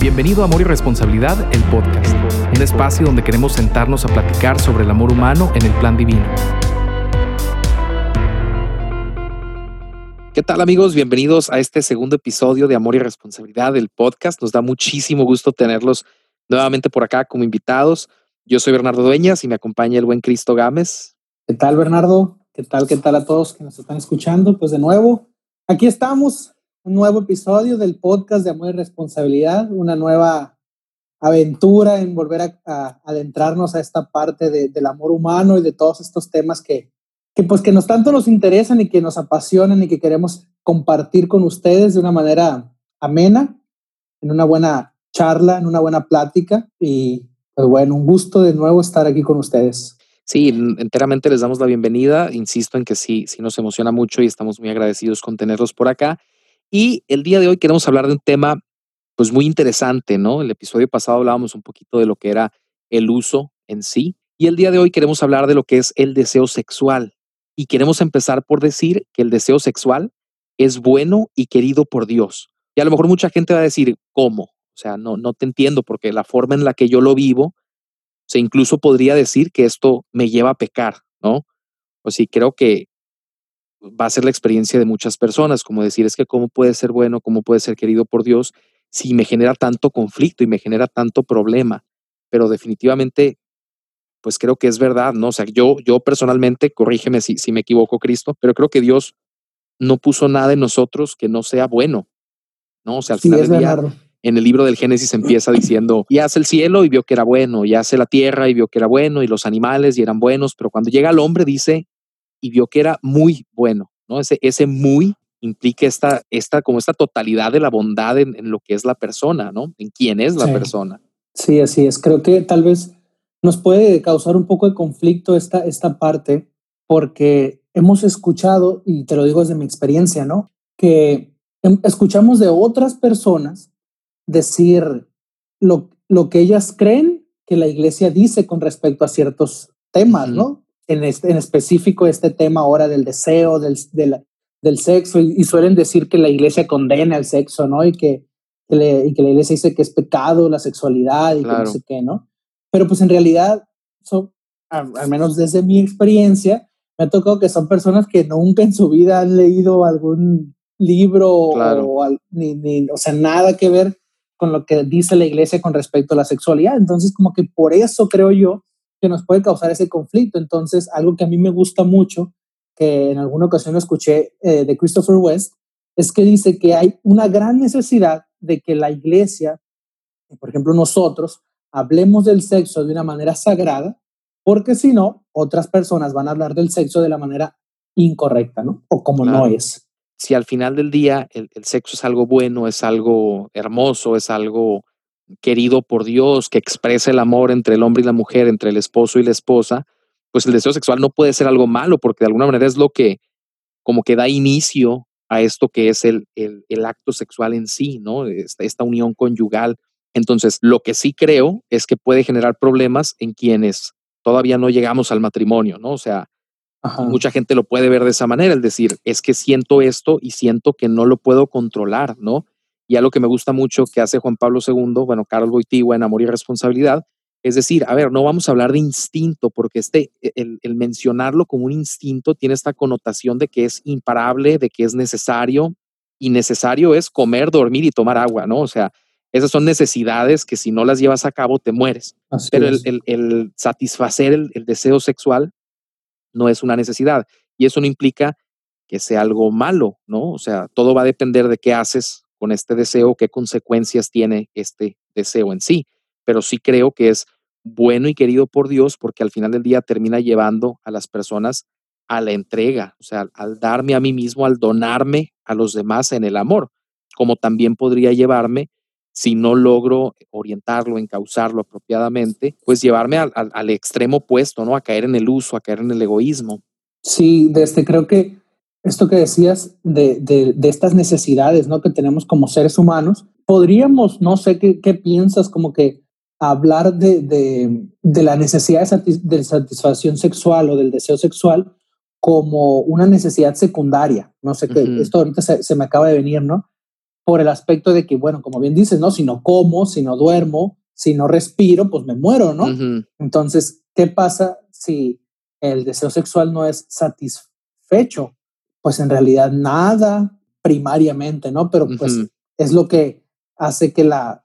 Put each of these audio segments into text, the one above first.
Bienvenido a Amor y Responsabilidad, el podcast, un espacio donde queremos sentarnos a platicar sobre el amor humano en el plan divino. ¿Qué tal amigos? Bienvenidos a este segundo episodio de Amor y Responsabilidad, el podcast. Nos da muchísimo gusto tenerlos nuevamente por acá como invitados. Yo soy Bernardo Dueñas y me acompaña el buen Cristo Gámez. ¿Qué tal Bernardo? ¿Qué tal? ¿Qué tal a todos que nos están escuchando? Pues de nuevo, aquí estamos un nuevo episodio del podcast de Amor y Responsabilidad, una nueva aventura en volver a, adentrarnos a esta parte del amor humano y de todos estos temas que, que pues que nos tanto nos interesan y que nos apasionan y que queremos compartir con ustedes de una manera amena, en una buena charla, en una buena plática y pues bueno, un gusto de nuevo estar aquí con ustedes. Sí, enteramente les damos la bienvenida. Insisto en que sí, sí nos emociona mucho y estamos muy agradecidos con tenerlos por acá. Y el día de hoy queremos hablar de un tema pues muy interesante, ¿no? El episodio pasado hablábamos un poquito de lo que era el uso en sí y el día de hoy queremos hablar de lo que es el deseo sexual. Y queremos empezar por decir que el deseo sexual es bueno y querido por Dios. Y a lo mejor mucha gente va a decir, ¿cómo? O sea, no, no te entiendo porque la forma en la que yo lo vivo, o sea, incluso podría decir que esto me lleva a pecar, ¿no? Pues sí, creo que va a ser la experiencia de muchas personas, como decir, es que cómo puede ser bueno, cómo puede ser querido por Dios si me genera tanto conflicto y me genera tanto problema. Pero definitivamente, pues creo que es verdad, ¿no? O sea, yo, yo personalmente, corrígeme si, si me equivoco, Cristo, pero creo que Dios no puso nada en nosotros que no sea bueno, ¿no? O sea, al final del día, en el libro del Génesis empieza diciendo, y hace el cielo y vio que era bueno, y hace la tierra y vio que era bueno, y los animales y eran buenos, pero cuando llega el hombre dice, y vio que era muy bueno, ¿no? Ese, ese muy implica esta, esta, como esta totalidad de la bondad en, lo que es la persona, ¿no? En quién es la persona. Sí, así es. Creo que tal vez nos puede causar un poco de conflicto esta, esta parte porque hemos escuchado, y te lo digo desde mi experiencia, ¿no? Que em, escuchamos de otras personas decir lo, lo que ellas creen que la iglesia dice con respecto a ciertos temas, ¿no? En, este, en específico este tema ahora del deseo, del, del, sexo, y, suelen decir que la iglesia condena el sexo, ¿no? Y que, y que la iglesia dice que es pecado la sexualidad y que no sé qué, ¿no? Pero pues en realidad, son, al, menos desde mi experiencia, me ha tocado que son personas que nunca en su vida han leído algún libro o, ni, ni, o sea, nada que ver con lo que dice la iglesia con respecto a la sexualidad. Entonces, como que por eso creo yo que nos puede causar ese conflicto. Entonces, algo que a mí me gusta mucho, que en alguna ocasión lo escuché eh, de Christopher West, es que dice que hay una gran necesidad de que la iglesia, por ejemplo nosotros, hablemos del sexo de una manera sagrada, porque si no, otras personas van a hablar del sexo de la manera incorrecta, ¿no? O como no es. Si al final del día el, el, sexo es algo bueno, es algo hermoso, es algo querido por Dios, que expresa el amor entre el hombre y la mujer, entre el esposo y la esposa, pues el deseo sexual no puede ser algo malo, porque de alguna manera es lo que como que da inicio a esto que es el, el, acto sexual en sí, ¿no? Esta, esta, unión conyugal. Entonces, lo que sí creo es que puede generar problemas en quienes todavía no llegamos al matrimonio, ¿no? O sea, mucha gente lo puede ver de esa manera, es decir, es que siento esto y siento que no lo puedo controlar, ¿no? Y algo que me gusta mucho que hace Juan Pablo II, bueno, Carlos Boitigua en Amor y Responsabilidad, es decir, a ver, no vamos a hablar de instinto, porque este, e, el, el, mencionarlo como un instinto tiene esta connotación de que es imparable, de que es necesario, y necesario es comer, dormir y tomar agua, ¿no? O sea, esas son necesidades que si no las llevas a cabo te mueres. Pero el, el, el, satisfacer el, deseo sexual no es una necesidad. Y eso no implica que sea algo malo, ¿no? O sea, todo va a depender de qué haces con este deseo, qué consecuencias tiene este deseo en sí. Pero sí creo que es bueno y querido por Dios porque al final del día termina llevando a las personas a la entrega, o sea, al darme a mí mismo, al donarme a los demás en el amor, como también podría llevarme, si no logro orientarlo, encauzarlo apropiadamente, pues llevarme al, al extremo opuesto, ¿no? A caer en el uso, a caer en el egoísmo. Sí, desde creo que esto que decías de, de, estas necesidades ¿no? que tenemos como seres humanos, podríamos, no sé qué, qué piensas, como que hablar de, de la necesidad de, satisfacción sexual o del deseo sexual como una necesidad secundaria. No sé qué, esto ahorita se, se, me acaba de venir, ¿no? por el aspecto de que, bueno, como bien dices, ¿no? Si no como, si no duermo, si no respiro, pues me muero, ¿no? Entonces, ¿qué pasa si el deseo sexual no es satisfecho? Pues en realidad nada primariamente, ¿no? Pero pues es lo que hace que la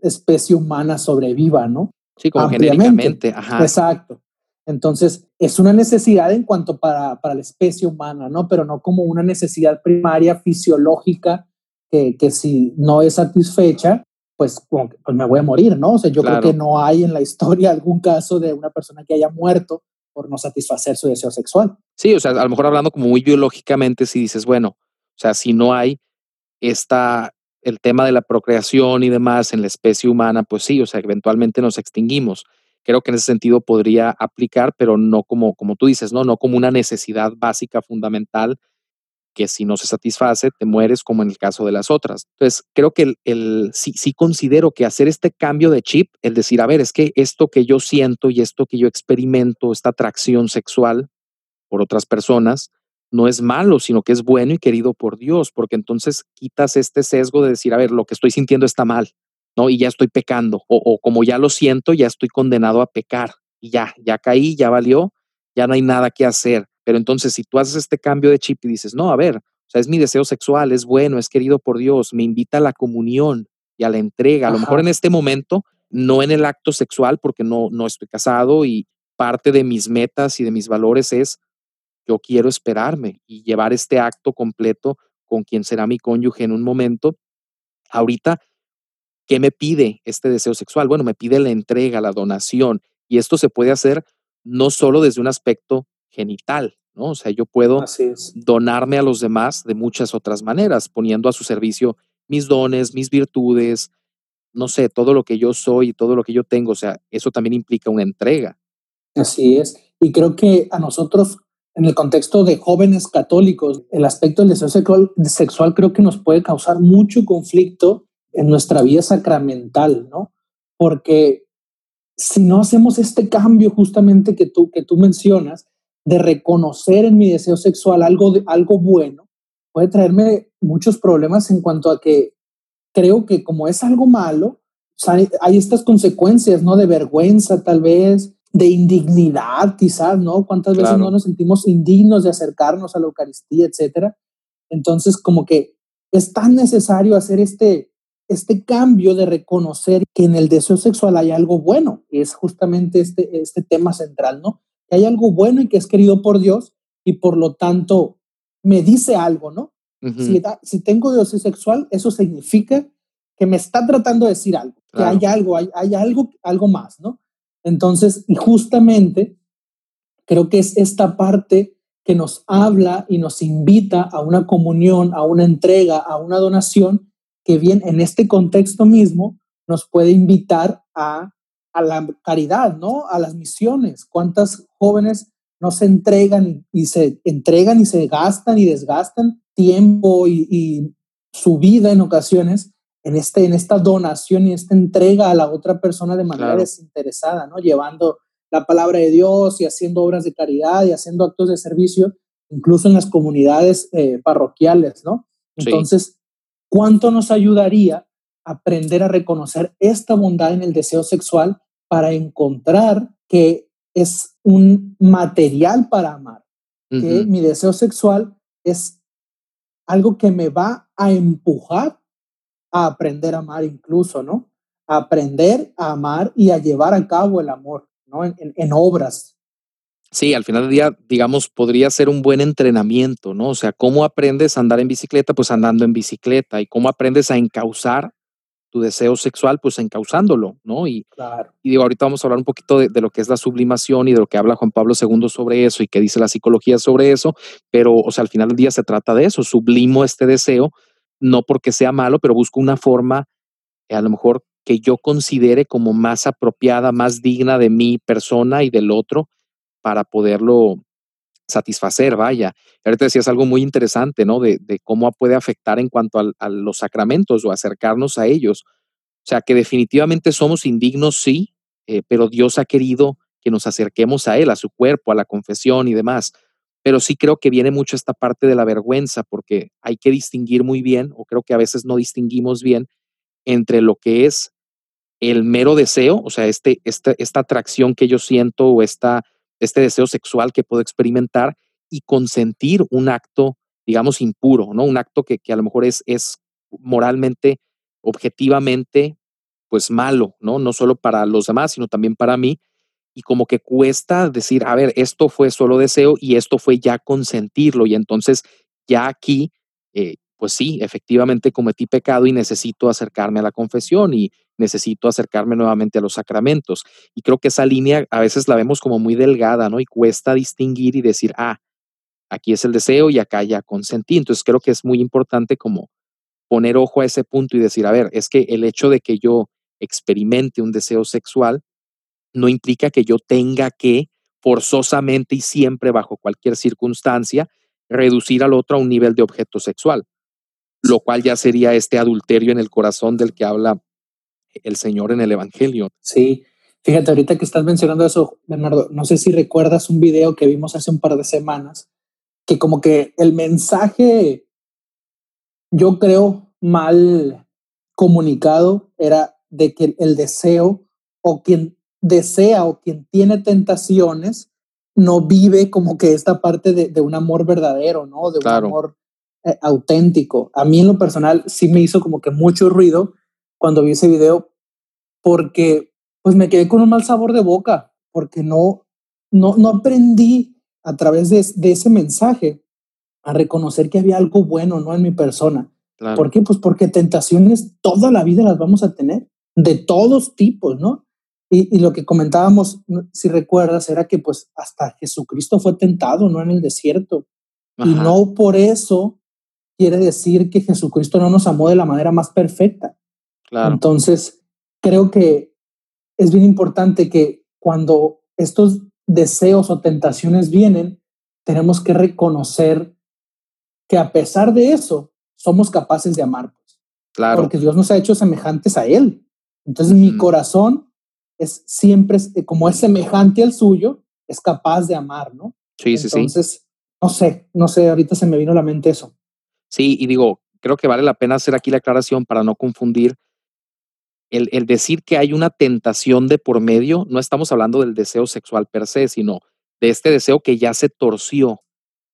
especie humana sobreviva, ¿no? Sí, como genéricamente. Ajá. Exacto. Entonces, es una necesidad en cuanto para, para la especie humana, ¿no? Pero no como una necesidad primaria fisiológica que, que si no es satisfecha, pues, pues, me voy a morir, ¿no? O sea, yo creo que no hay en la historia algún caso de una persona que haya muerto por no satisfacer su deseo sexual. Sí, o sea, a lo mejor hablando como muy biológicamente, si dices, bueno, o sea, si no hay esta, el tema de la procreación y demás en la especie humana, pues sí, o sea, eventualmente nos extinguimos. Creo que en ese sentido podría aplicar, pero no como, como tú dices, ¿no? No como una necesidad básica, fundamental, que si no se satisface, te mueres como en el caso de las otras. Entonces, creo que el, el, sí, sí considero que hacer este cambio de chip, el decir, a ver, es que esto que yo siento y esto que yo experimento, esta atracción sexual por otras personas, no es malo, sino que es bueno y querido por Dios, porque entonces quitas este sesgo de decir, a ver, lo que estoy sintiendo está mal, ¿no? Y ya estoy pecando, o, o como ya lo siento, ya estoy condenado a pecar, y ya, ya caí, ya valió, ya no hay nada que hacer. Pero entonces, si tú haces este cambio de chip y dices, no, a ver, o sea, es mi deseo sexual, es bueno, es querido por Dios, me invita a la comunión y a la entrega. A lo mejor en este momento, no en el acto sexual, porque no, no estoy casado y parte de mis metas y de mis valores es, yo quiero esperarme y llevar este acto completo con quien será mi cónyuge en un momento. Ahorita, ¿qué me pide este deseo sexual? Bueno, me pide la entrega, la donación. Y esto se puede hacer no solo desde un aspecto genital, ¿no? O sea, yo puedo donarme a los demás de muchas otras maneras, poniendo a su servicio mis dones, mis virtudes, no sé, todo lo que yo soy y todo lo que yo tengo, o sea, eso también implica una entrega. Así es. Y creo que a nosotros, en el contexto de jóvenes católicos, el aspecto del deseo sexual, sexual creo que nos puede causar mucho conflicto en nuestra vida sacramental, ¿no? Porque si no hacemos este cambio justamente que tú, que tú mencionas, de reconocer en mi deseo sexual algo, de, algo bueno, puede traerme muchos problemas en cuanto a que creo que como es algo malo, hay estas consecuencias, ¿no? De vergüenza tal vez, de indignidad quizás, ¿no? ¿Cuántas veces no nos sentimos indignos de acercarnos a la Eucaristía, etcétera? Entonces, como que es tan necesario hacer este, este cambio de reconocer que en el deseo sexual hay algo bueno, y es justamente este, este tema central, ¿no? Que hay algo bueno y que es querido por Dios y por lo tanto me dice algo, ¿no? si, si, tengo deseo sexual, eso significa que me está tratando de decir algo, que hay algo, hay, hay algo, algo más, ¿no? Entonces, y justamente creo que es esta parte que nos habla y nos invita a una comunión, a una entrega, a una donación, que bien en este contexto mismo nos puede invitar a, a la caridad, ¿no? A las misiones. ¿Cuántas jóvenes no se entregan y, se entregan y se gastan y desgastan tiempo y, su vida en ocasiones en, este, en esta donación y esta entrega a la otra persona de manera desinteresada, ¿no? Llevando la palabra de Dios y haciendo obras de caridad y haciendo actos de servicio, incluso en las comunidades eh, parroquiales, ¿no? Entonces, ¿cuánto nos ayudaría aprender a reconocer esta bondad en el deseo sexual para encontrar que es un material para amar, que mi deseo sexual es algo que me va a empujar a aprender a amar incluso, ¿no? A aprender a amar y a llevar a cabo el amor, ¿no? En, en, obras. Sí, al final del día, digamos, podría ser un buen entrenamiento, ¿no? O sea, ¿cómo aprendes a andar en bicicleta? Pues andando en bicicleta. ¿Y cómo aprendes a encauzar tu deseo sexual, pues encauzándolo, ¿no? Y, y digo, ahorita vamos a hablar un poquito de, lo que es la sublimación y de lo que habla Juan Pablo II sobre eso y qué dice la psicología sobre eso, pero, o sea, al final del día se trata de eso, sublimo este deseo, no porque sea malo, pero busco una forma, a lo mejor, que yo considere como más apropiada, más digna de mi persona y del otro para poderlo satisfacer, vaya. Ahorita decías algo muy interesante, ¿no? De, cómo puede afectar en cuanto a, los sacramentos o acercarnos a ellos. O sea, que definitivamente somos indignos, sí, eh, pero Dios ha querido que nos acerquemos a Él, a su cuerpo, a la confesión y demás. pero sí creo que viene mucho esta parte de la vergüenza, porque hay que distinguir muy bien, o creo que a veces no distinguimos bien, entre lo que es el mero deseo, o sea, este, este, esta atracción que yo siento o esta, este deseo sexual que puedo experimentar y consentir un acto, digamos, impuro, ¿no? Un acto que, que a lo mejor es, es moralmente, objetivamente, pues malo, ¿no? No solo para los demás, sino también para mí. Y como que cuesta decir, a ver, esto fue solo deseo y esto fue ya consentirlo. Y entonces ya aquí, eh, pues sí, efectivamente cometí pecado y necesito acercarme a la confesión y necesito acercarme nuevamente a los sacramentos. Y creo que esa línea a veces la vemos como muy delgada, ¿no? Y cuesta distinguir y decir, ah, aquí es el deseo y acá ya consentí. Entonces creo que es muy importante como poner ojo a ese punto y decir, a ver, es que el hecho de que yo experimente un deseo sexual no implica que yo tenga que forzosamente y siempre bajo cualquier circunstancia reducir al otro a un nivel de objeto sexual, lo cual ya sería este adulterio en el corazón del que habla el Señor en el Evangelio. Sí, fíjate, ahorita que estás mencionando eso, Bernardo, no sé si recuerdas un video que vimos hace un par de semanas, que como que el mensaje, yo creo, mal comunicado era de que el deseo o quien desea o quien tiene tentaciones no vive como que esta parte de, un amor verdadero, ¿no? De un amor eh, auténtico. A mí en lo personal sí me hizo como que mucho ruido cuando vi ese video porque pues me quedé con un mal sabor de boca porque no, no, no aprendí a través de, de ese mensaje a reconocer que había algo bueno, ¿no? En mi persona. ¿Por qué? Pues porque tentaciones toda la vida las vamos a tener, de todos tipos, ¿no? Y, y, lo que comentábamos, si recuerdas, era que pues hasta Jesucristo fue tentado, ¿no? En el desierto. Y no por eso quiere decir que Jesucristo no nos amó de la manera más perfecta. Entonces, creo que es bien importante que cuando estos deseos o tentaciones vienen, tenemos que reconocer que a pesar de eso, somos capaces de amar. Pues. Claro. Porque Dios nos ha hecho semejantes a Él. Entonces, mi corazón es siempre, como es semejante al suyo, es capaz de amar, ¿no? Sí, sí, sí. Entonces, no sé, no sé, ahorita se me vino a la mente eso. Sí, y digo, creo que vale la pena hacer aquí la aclaración para no confundir el, decir que hay una tentación de por medio, no estamos hablando del deseo sexual per se, sino de este deseo que ya se torció,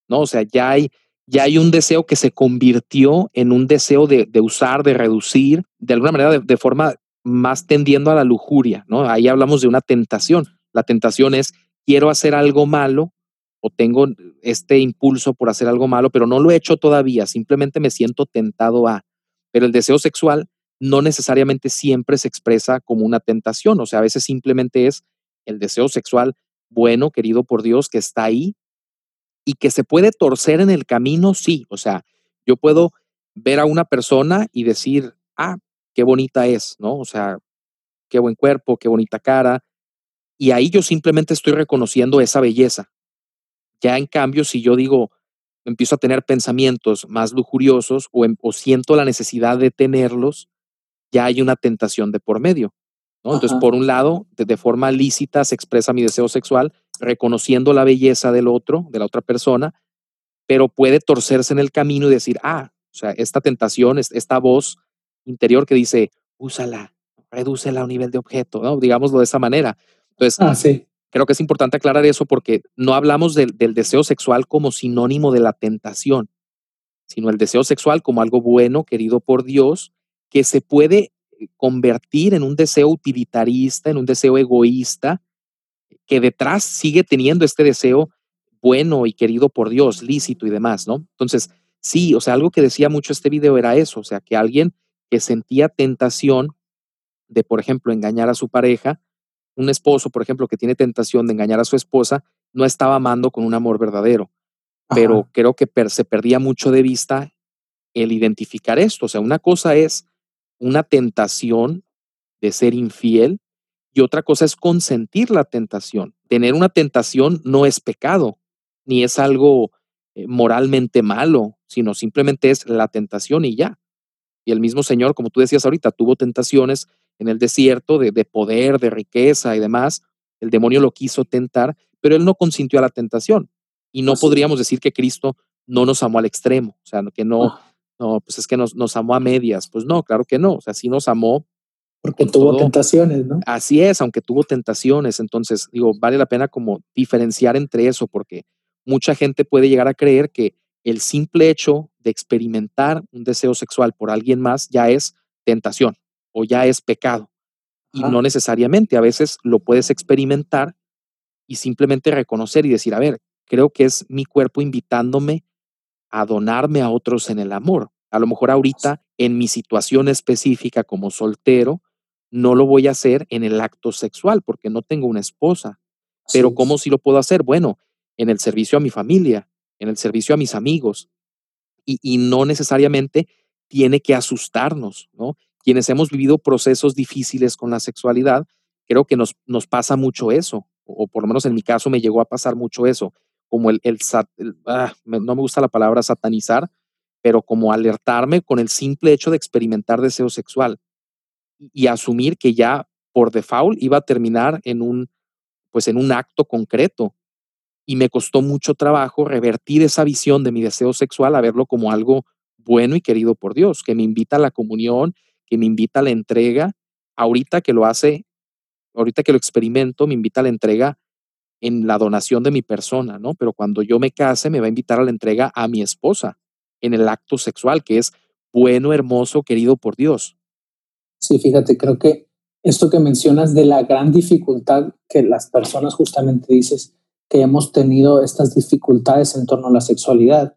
¿no? O sea, ya hay, ya hay un deseo que se convirtió en un deseo de, usar, de reducir, de alguna manera de, forma más tendiendo a la lujuria, ¿no? Ahí hablamos de una tentación. La tentación es, quiero hacer algo malo o tengo este impulso por hacer algo malo, pero no lo he hecho todavía, simplemente me siento tentado a. Pero el deseo sexual no necesariamente siempre se expresa como una tentación, o sea, a veces simplemente es el deseo sexual bueno, querido por Dios, que está ahí y que se puede torcer en el camino, sí, o sea, yo puedo ver a una persona y decir, ah, qué bonita es, ¿no? O sea, qué buen cuerpo, qué bonita cara, y ahí yo simplemente estoy reconociendo esa belleza. Ya en cambio, si yo digo, empiezo a tener pensamientos más lujuriosos o, em, o siento la necesidad de tenerlos, ya hay una tentación de por medio. ¿no? Entonces, por un lado, de, forma lícita se expresa mi deseo sexual, reconociendo la belleza del otro, de la otra persona, pero puede torcerse en el camino y decir, ah, o sea, esta tentación, esta voz interior que dice, úsala, redúcela a un nivel de objeto, ¿no? digámoslo de esa manera. Entonces, ah, sí. creo que es importante aclarar eso porque no hablamos del deseo sexual como sinónimo de la tentación, sino el deseo sexual como algo bueno, querido por Dios, que se puede eh, convertir en un deseo utilitarista, en un deseo egoísta, que detrás sigue teniendo este deseo bueno y querido por Dios, lícito y demás, ¿no? Entonces, sí, o sea, algo que decía mucho este video era eso, o sea, que alguien que sentía tentación de, por ejemplo, engañar a su pareja, un esposo, por ejemplo, que tiene tentación de engañar a su esposa, no estaba amando con un amor verdadero, pero creo que se perdía mucho de vista el identificar esto, o sea, una cosa es una tentación de ser infiel y otra cosa es consentir la tentación. Tener una tentación no es pecado, ni es algo eh, moralmente malo, sino simplemente es la tentación y ya. Y el mismo Señor, como tú decías ahorita, tuvo tentaciones en el desierto de, de poder, de riqueza y demás. El demonio lo quiso tentar, pero él no consintió a la tentación. Y no podríamos decir que Cristo no nos amó al extremo, o sea, que no. No, pues es que nos, nos amó a medias. Pues no, claro que no, o sea, sí nos amó. Porque tuvo tentaciones, ¿no? Así es, aunque tuvo tentaciones. Entonces, digo, vale la pena como diferenciar entre eso, porque mucha gente puede llegar a creer que el simple hecho de experimentar un deseo sexual por alguien más ya es tentación o ya es pecado. Y no necesariamente, a veces lo puedes experimentar y simplemente reconocer y decir, a ver, creo que es mi cuerpo invitándome a donarme a otros en el amor. A lo mejor ahorita, en mi situación específica como soltero, no lo voy a hacer en el acto sexual porque no tengo una esposa. Pero ¿cómo si lo puedo hacer? Bueno, en el servicio a mi familia, en el servicio a mis amigos. Y, y no necesariamente tiene que asustarnos, ¿no? Quienes hemos vivido procesos difíciles con la sexualidad, creo que nos, nos pasa mucho eso o por lo menos en mi caso me llegó a pasar mucho eso, como el, el, ah, no me gusta la palabra satanizar, pero como alertarme con el simple hecho de experimentar deseo sexual y, asumir que ya por default iba a terminar en un, pues en un acto concreto. Y me costó mucho trabajo revertir esa visión de mi deseo sexual a verlo como algo bueno y querido por Dios, que me invita a la comunión, que me invita a la entrega, ahorita que lo hace ahorita que lo experimento, me invita a la entrega en la donación de mi persona, ¿no? Pero cuando yo me case, me va a invitar a la entrega a mi esposa en el acto sexual, que es bueno, hermoso, querido por Dios. Sí, fíjate, creo que esto que mencionas de la gran dificultad que las personas justamente dices que hemos tenido estas dificultades en torno a la sexualidad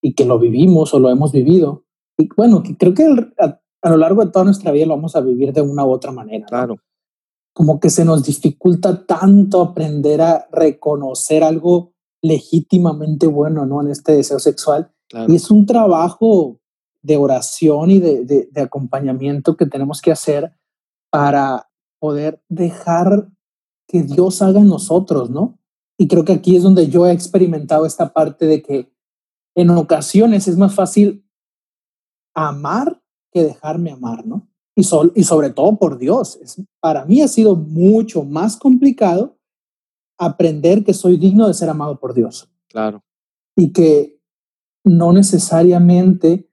y que lo vivimos o lo hemos vivido. Y bueno, creo que a, lo largo de toda nuestra vida lo vamos a vivir de una u otra manera. Claro como que se nos dificulta tanto aprender a reconocer algo legítimamente bueno, ¿no? En este deseo sexual. Y es un trabajo de oración y de, de, acompañamiento que tenemos que hacer para poder dejar que Dios haga en nosotros, ¿no? Y creo que aquí es donde yo he experimentado esta parte de que en ocasiones es más fácil amar que dejarme amar, ¿no? Y, y sobre todo por Dios. Es, para mí ha sido mucho más complicado aprender que soy digno de ser amado por Dios. Claro. Y que no necesariamente,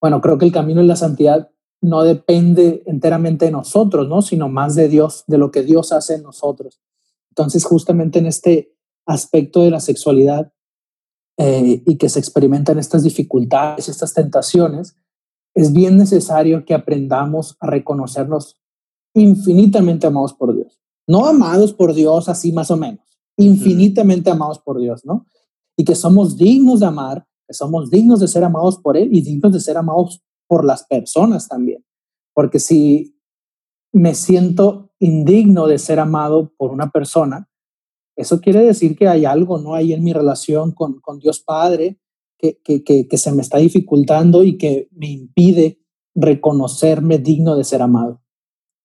bueno, creo que el camino de la santidad no depende enteramente de nosotros, ¿no? Sino más de Dios, de lo que Dios hace en nosotros. Entonces, justamente en este aspecto de la sexualidad eh, y que se experimentan estas dificultades, estas tentaciones, es bien necesario que aprendamos a reconocernos infinitamente amados por Dios. No amados por Dios así más o menos, infinitamente amados por Dios, ¿no? Y que somos dignos de amar, que somos dignos de ser amados por Él y dignos de ser amados por las personas también. Porque si me siento indigno de ser amado por una persona, eso quiere decir que hay algo, ¿no? Hay en mi relación con, con Dios Padre que, se me está dificultando y que me impide reconocerme digno de ser amado.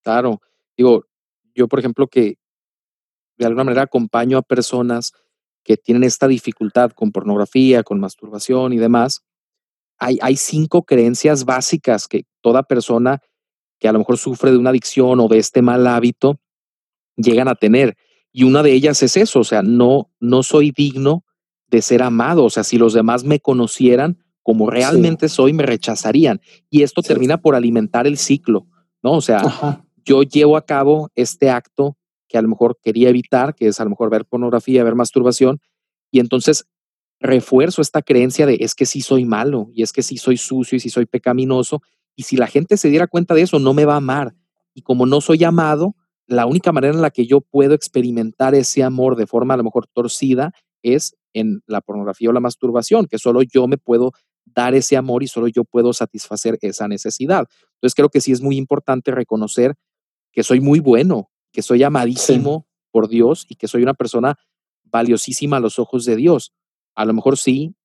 Claro, digo, yo por ejemplo que de alguna manera acompaño a personas que tienen esta dificultad con pornografía, con masturbación y demás, hay, hay cinco creencias básicas que toda persona que a lo mejor sufre de una adicción o de este mal hábito llegan a tener. Y una de ellas es eso, o sea, no, no soy digno de ser amado. O sea, si los demás me conocieran como realmente soy, me rechazarían. Y esto termina por alimentar el ciclo, ¿no? O sea, yo llevo a cabo este acto que a lo mejor quería evitar, que es a lo mejor ver pornografía, ver masturbación, y entonces refuerzo esta creencia de es que sí soy malo, y es que sí soy sucio, y sí soy pecaminoso, y si la gente se diera cuenta de eso, no me va a amar. Y como no soy amado, la única manera en la que yo puedo experimentar ese amor de forma a lo mejor torcida es en la pornografía o la masturbación, que solo yo me puedo dar ese amor y solo yo puedo satisfacer esa necesidad. Entonces creo que sí es muy importante reconocer que soy muy bueno, que soy amadísimo por Dios y que soy una persona valiosísima a los ojos de Dios. A lo mejor sí,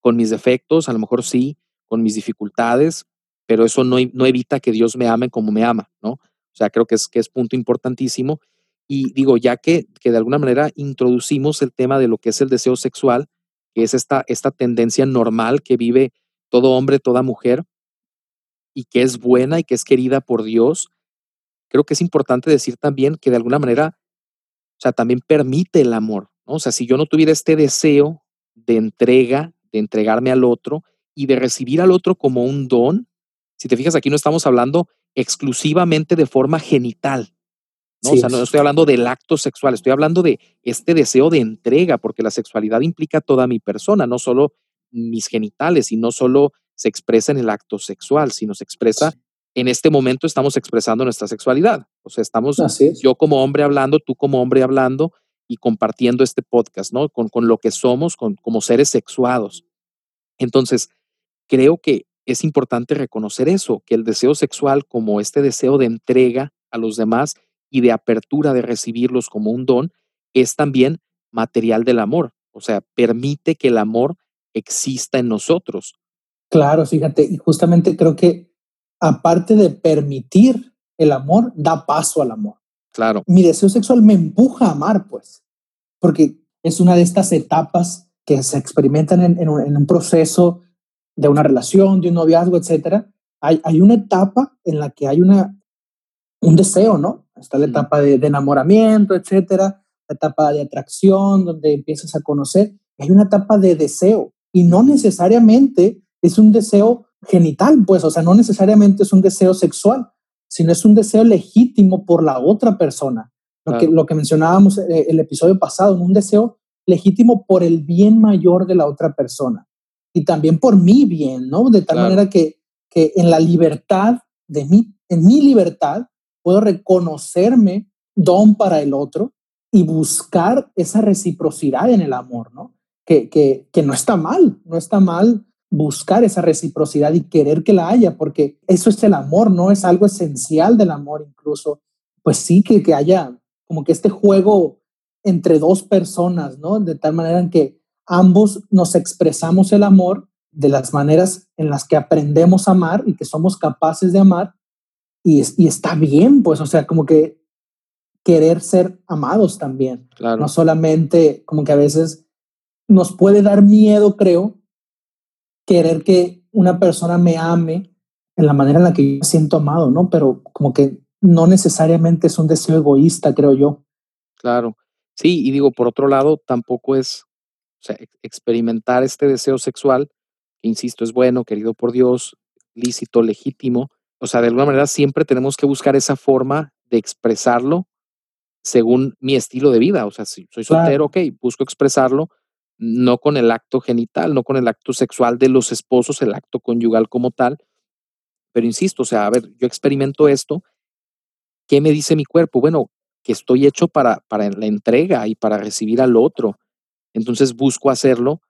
con mis defectos, a lo mejor sí, con mis dificultades, pero eso no, no evita que Dios me ame como me ama, ¿no? O sea, creo que es, que es punto importantísimo. Y digo, ya que, que de alguna manera introducimos el tema de lo que es el deseo sexual, que es esta, esta tendencia normal que vive todo hombre, toda mujer, y que es buena y que es querida por Dios, creo que es importante decir también que de alguna manera, o sea, también permite el amor. O sea, si yo no tuviera este deseo de entrega, de entregarme al otro y de recibir al otro como un don, si te fijas, aquí no estamos hablando exclusivamente de forma genital. ¿No? o sea, no estoy hablando del acto sexual, estoy hablando de este deseo de entrega, porque la sexualidad implica toda mi persona, no solo mis genitales y no solo se expresa en el acto sexual, sino se expresa en este momento estamos expresando nuestra sexualidad. O sea, estamos yo como hombre hablando, tú como hombre hablando y compartiendo este podcast, ¿no? Con, con lo que somos con, como seres sexuados. Entonces, creo que es importante reconocer eso, que el deseo sexual como este deseo de entrega a los demás y de apertura de recibirlos como un don, es también material del amor. O sea, permite que el amor exista en nosotros. Claro, fíjate, y justamente creo que aparte de permitir el amor, da paso al amor. Claro. Mi deseo sexual me empuja a amar, pues, porque es una de estas etapas que se experimentan en, un, proceso de una relación, de un noviazgo, etcétera. Hay, hay, una etapa en la que hay una, un deseo, ¿no? Está la etapa de, de enamoramiento, etcétera, la etapa de atracción, donde empiezas a conocer. Hay una etapa de deseo y no necesariamente es un deseo genital, pues, o sea, no necesariamente es un deseo sexual, sino es un deseo legítimo por la otra persona. Lo, que, lo que mencionábamos eh, el episodio pasado, un deseo legítimo por el bien mayor de la otra persona y también por mi bien, ¿no? De tal manera que, que en la libertad de mí, en mi libertad, puedo reconocerme don para el otro y buscar esa reciprocidad en el amor, ¿no? Que, que, que no está mal, no está mal buscar esa reciprocidad y querer que la haya, porque eso es el amor, ¿no? Es algo esencial del amor incluso. Pues sí, que, que haya como que este juego entre dos personas, ¿no? De tal manera en que ambos nos expresamos el amor de las maneras en las que aprendemos a amar y que somos capaces de amar. Y, y está bien, pues, o sea, como que querer ser amados también. No solamente como que a veces nos puede dar miedo, creo, querer que una persona me ame en la manera en la que yo siento amado, ¿no? Pero como que no necesariamente es un deseo egoísta, creo yo. Claro. Sí, y digo, por otro lado, tampoco es o sea, experimentar este deseo sexual, que insisto, es bueno, querido por Dios, lícito, legítimo. O sea, de alguna manera siempre tenemos que buscar esa forma de expresarlo según mi estilo de vida. O sea, si soy soltero, ok, busco expresarlo no con el acto genital, no con el acto sexual de los esposos, el acto conyugal como tal. Pero insisto, o sea, a ver, yo experimento esto, ¿qué me dice mi cuerpo? Bueno, que estoy hecho para, para la entrega y para recibir al otro. Entonces busco hacerlo,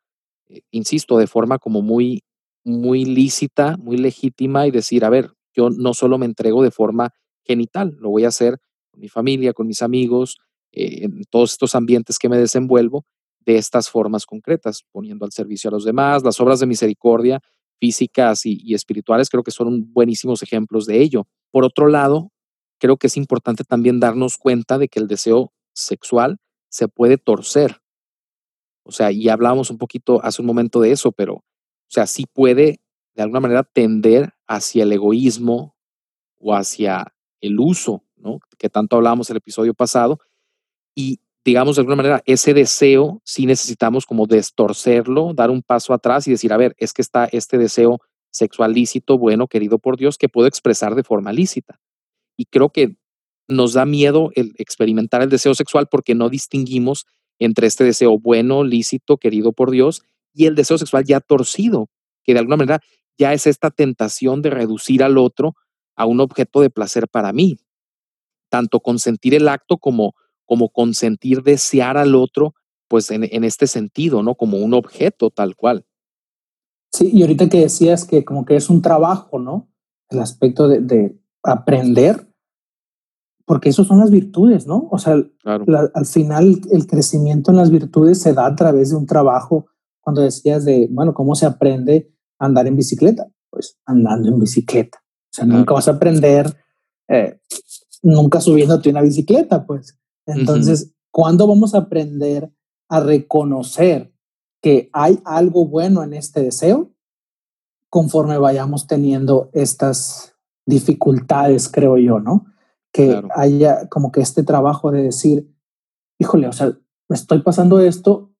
eh, insisto, de forma como muy, muy lícita, muy legítima y decir, a ver, yo no solo me entrego de forma genital, lo voy a hacer con mi familia, con mis amigos, eh, en todos estos ambientes que me desenvuelvo, de estas formas concretas, poniendo al servicio a los demás. Las obras de misericordia físicas y, espirituales creo que son buenísimos ejemplos de ello. Por otro lado, creo que es importante también darnos cuenta de que el deseo sexual se puede torcer. O sea, y hablábamos un poquito hace un momento de eso, pero, o sea, sí puede de alguna manera tender hacia el egoísmo o hacia el uso, ¿no? Que tanto hablábamos el episodio pasado. Y digamos, de alguna manera, ese deseo sí necesitamos como destorcerlo, dar un paso atrás y decir, a ver, es que está este deseo sexual lícito, bueno, querido por Dios, que puedo expresar de forma lícita. Y creo que nos da miedo el experimentar el deseo sexual porque no distinguimos entre este deseo bueno, lícito, querido por Dios, y el deseo sexual ya torcido, que de alguna manera ya es esta tentación de reducir al otro a un objeto de placer para mí, tanto consentir el acto como como consentir desear al otro, pues en, este sentido, ¿no? Como un objeto tal cual. Sí, y ahorita que decías que como que es un trabajo, ¿no? El aspecto de, aprender, porque eso son las virtudes, ¿no? O sea, al final el crecimiento en las virtudes se da a través de un trabajo. Cuando decías de, bueno, ¿cómo se aprende andar en bicicleta? Pues andando en bicicleta. O sea, nunca vas a aprender, eh, nunca subiéndote una bicicleta, pues. Entonces, ¿cuándo vamos a aprender a reconocer que hay algo bueno en este deseo? Conforme vayamos teniendo estas dificultades, creo yo, ¿no? Que haya como que este trabajo de decir, híjole, o sea, estoy pasando esto,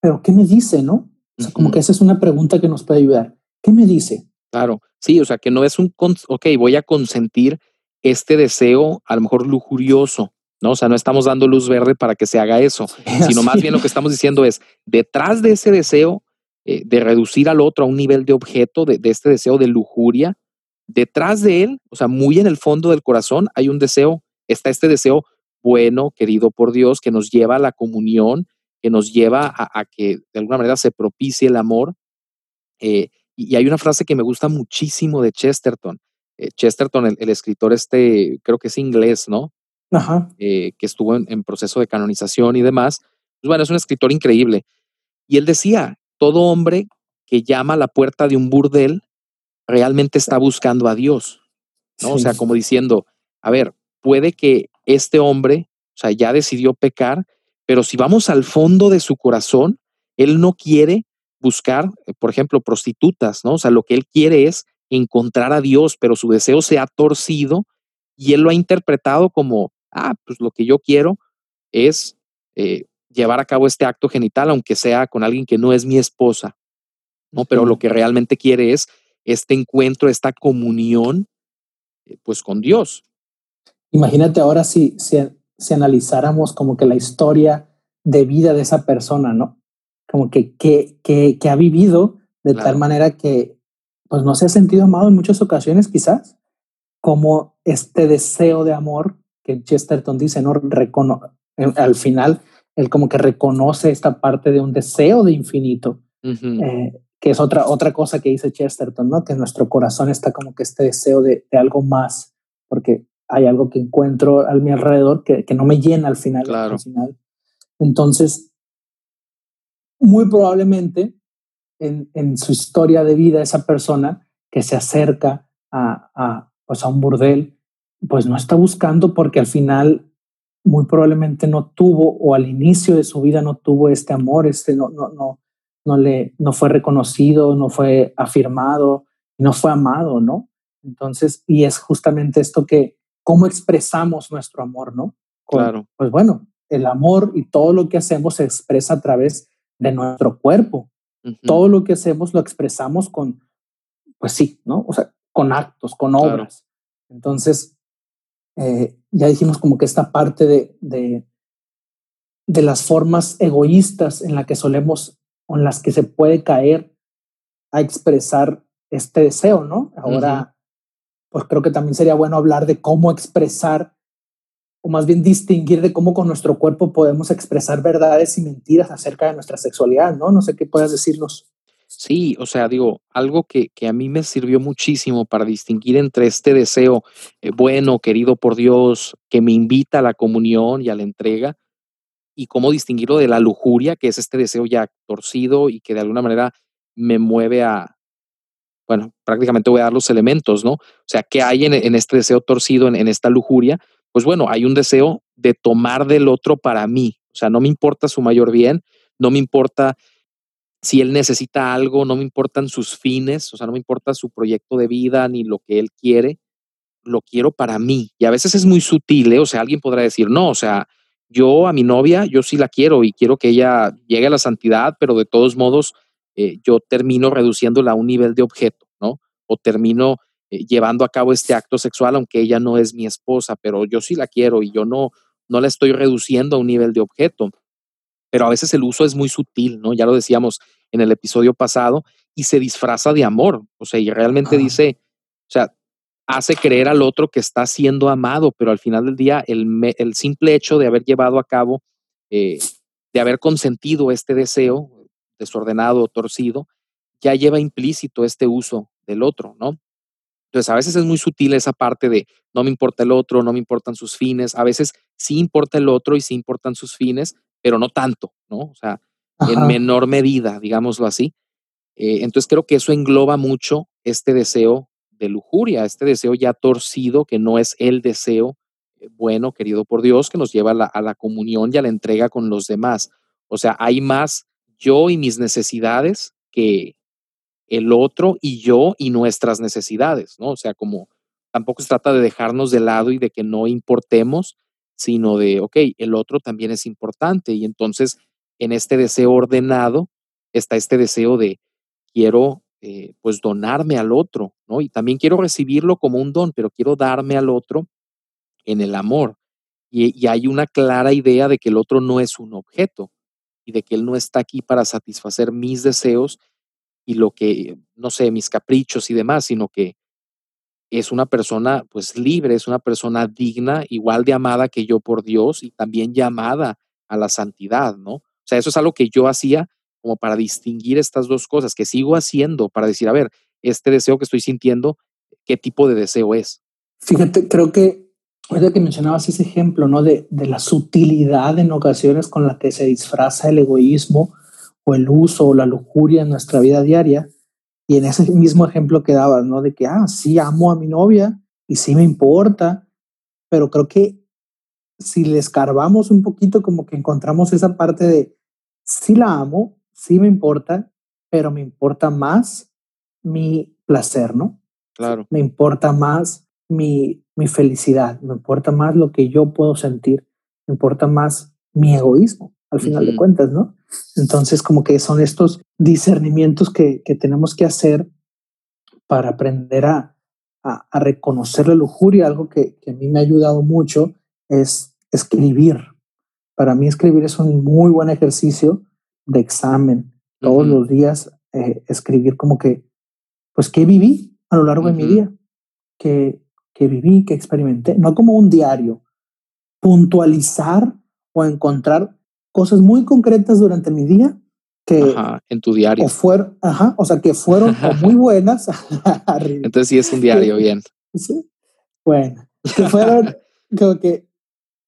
pero ¿qué me dice, no? O sea, como que esa es una pregunta que nos puede ayudar. ¿Qué me dice? Claro, sí, o sea, que no es un, ok, voy a consentir este deseo a lo mejor lujurioso, ¿no? O sea, no estamos dando luz verde para que se haga eso, sino más bien lo que estamos diciendo es, detrás de ese deseo eh, de reducir al otro a un nivel de objeto, de, de, este deseo de lujuria, detrás de él, o sea, muy en el fondo del corazón, hay un deseo, está este deseo bueno, querido por Dios, que nos lleva a la comunión, que nos lleva a, que de alguna manera se propicie el amor. Eh, y, hay una frase que me gusta muchísimo de Chesterton. Eh, Chesterton, el, escritor este, creo que es inglés, ¿no? Ajá. Eh, que estuvo en, proceso de canonización y demás. Pues bueno, es un escritor increíble. Y él decía, todo hombre que llama a la puerta de un burdel realmente está buscando a Dios, ¿no? O sea, como diciendo, a ver, puede que este hombre, o sea, ya decidió pecar, pero si vamos al fondo de su corazón, él no quiere buscar, eh, por ejemplo, prostitutas, ¿no? O sea, lo que él quiere es encontrar a Dios, pero su deseo se ha torcido y él lo ha interpretado como, ah, pues lo que yo quiero es eh, llevar a cabo este acto genital, aunque sea con alguien que no es mi esposa, ¿no? Pero lo que realmente quiere es este encuentro, esta comunión, eh, pues con Dios. Imagínate ahora si, si, analizáramos como que la historia de vida de esa persona, ¿no? Como que, que, que, ha vivido de tal manera que pues no se ha sentido amado en muchas ocasiones quizás, como este deseo de amor que Chesterton dice, ¿no? Recono al final, él como que reconoce esta parte de un deseo de infinito, eh, que es otra, otra cosa que dice Chesterton, ¿no? Que nuestro corazón está como que este deseo de, de algo más, porque hay algo que encuentro a mi alrededor que, que no me llena al final, claro. final. Entonces, muy probablemente en, en, su historia de vida, esa persona que se acerca a, a, pues a un burdel, pues no está buscando porque al final muy probablemente no tuvo o al inicio de su vida no tuvo este amor, este no, no, no, no, le, no fue reconocido, no fue afirmado, no fue amado, ¿no? Entonces, y es justamente esto que, cómo expresamos nuestro amor, ¿no? claro. Pues bueno, el amor y todo lo que hacemos se expresa a través de nuestro cuerpo. Todo lo que hacemos lo expresamos con, pues sí, ¿no? O sea, con actos, con obras. Entonces, eh, ya dijimos como que esta parte de, de, de, las formas egoístas en las que solemos, o en las que se puede caer a expresar este deseo, ¿no? Ahora, pues creo que también sería bueno hablar de cómo expresar, o más bien distinguir de cómo con nuestro cuerpo podemos expresar verdades y mentiras acerca de nuestra sexualidad, ¿no? No sé qué puedas decirnos. Sí, o sea, digo, algo que, que a mí me sirvió muchísimo para distinguir entre este deseo eh, bueno, querido por Dios, que me invita a la comunión y a la entrega, y cómo distinguirlo de la lujuria, que es este deseo ya torcido y que de alguna manera me mueve a, bueno, prácticamente voy a dar los elementos, ¿no? O sea, ¿qué hay en, este deseo torcido, en, esta lujuria? Pues bueno, hay un deseo de tomar del otro para mí. O sea, no me importa su mayor bien, no me importa si él necesita algo, no me importan sus fines, o sea, no me importa su proyecto de vida ni lo que él quiere, lo quiero para mí. Y a veces es muy sutil, ¿eh? o sea, alguien podrá decir, no, o sea, yo a mi novia, yo sí la quiero y quiero que ella llegue a la santidad, pero de todos modos, eh, yo termino reduciéndola a un nivel de objeto, ¿no? O termino eh, llevando a cabo este acto sexual, aunque ella no es mi esposa, pero yo sí la quiero y yo no, no la estoy reduciendo a un nivel de objeto. Pero a veces el uso es muy sutil, ¿no? Ya lo decíamos en el episodio pasado, y se disfraza de amor, o sea, y realmente dice, o sea, hace creer al otro que está siendo amado, pero al final del día el, el simple hecho de haber llevado a cabo, eh, de haber consentido este deseo, desordenado o torcido, ya lleva implícito este uso del otro, ¿no? Entonces, a veces es muy sutil esa parte de no me importa el otro, no me importan sus fines. A veces sí importa el otro y sí importan sus fines, pero no tanto, ¿no? O sea, en menor medida, digámoslo así. Eh, entonces, creo que eso engloba mucho este deseo de lujuria, este deseo ya torcido, que no es el deseo eh, bueno, querido por Dios, que nos lleva a la, a la comunión y a la entrega con los demás. O sea, hay más yo y mis necesidades que el otro y yo y nuestras necesidades, ¿no? O sea, como tampoco se trata de dejarnos de lado y de que no importemos, sino de, ok, el otro también es importante. Y entonces en este deseo ordenado está este deseo de quiero eh, pues donarme al otro, ¿no? Y también quiero recibirlo como un don, pero quiero darme al otro en el amor. Y, y hay una clara idea de que el otro no es un objeto de que él no está aquí para satisfacer mis deseos y lo que, no sé, mis caprichos y demás, sino que es una persona pues libre, es una persona digna, igual de amada que yo por Dios y también llamada a la santidad, ¿no? O sea, eso es algo que yo hacía como para distinguir estas dos cosas, que sigo haciendo para decir, a ver, este deseo que estoy sintiendo, ¿qué tipo de deseo es? Fíjate, creo que ahorita que mencionabas ese ejemplo, ¿no? De, de la sutilidad en ocasiones con la que se disfraza el egoísmo o el uso o la lujuria en nuestra vida diaria, y en ese mismo ejemplo que dabas, ¿no? De que, ah, sí amo a mi novia y sí me importa, pero creo que si le escarbamos un poquito, como que encontramos esa parte de, sí la amo, sí me importa, pero me importa más mi placer, ¿no? Claro. Me importa más mi, mi felicidad, me importa más lo que yo puedo sentir, me importa más mi egoísmo, al final de cuentas, ¿no? Entonces, como que son estos discernimientos que, que tenemos que hacer para aprender a, a, reconocer la lujuria. Algo que, que, a mí me ha ayudado mucho es escribir. Para mí escribir es un muy buen ejercicio de examen. Todos los días eh, escribir como que, pues, ¿qué viví a lo largo de mi día? ¿Qué, ¿Qué viví? ¿Qué experimenté? No como un diario. Puntualizar o encontrar cosas muy concretas durante mi día que en tu diario. O, fueron, ajá, o sea, que fueron muy buenas. Entonces sí es un diario, bien. Sí. Bueno, que fueron, creo que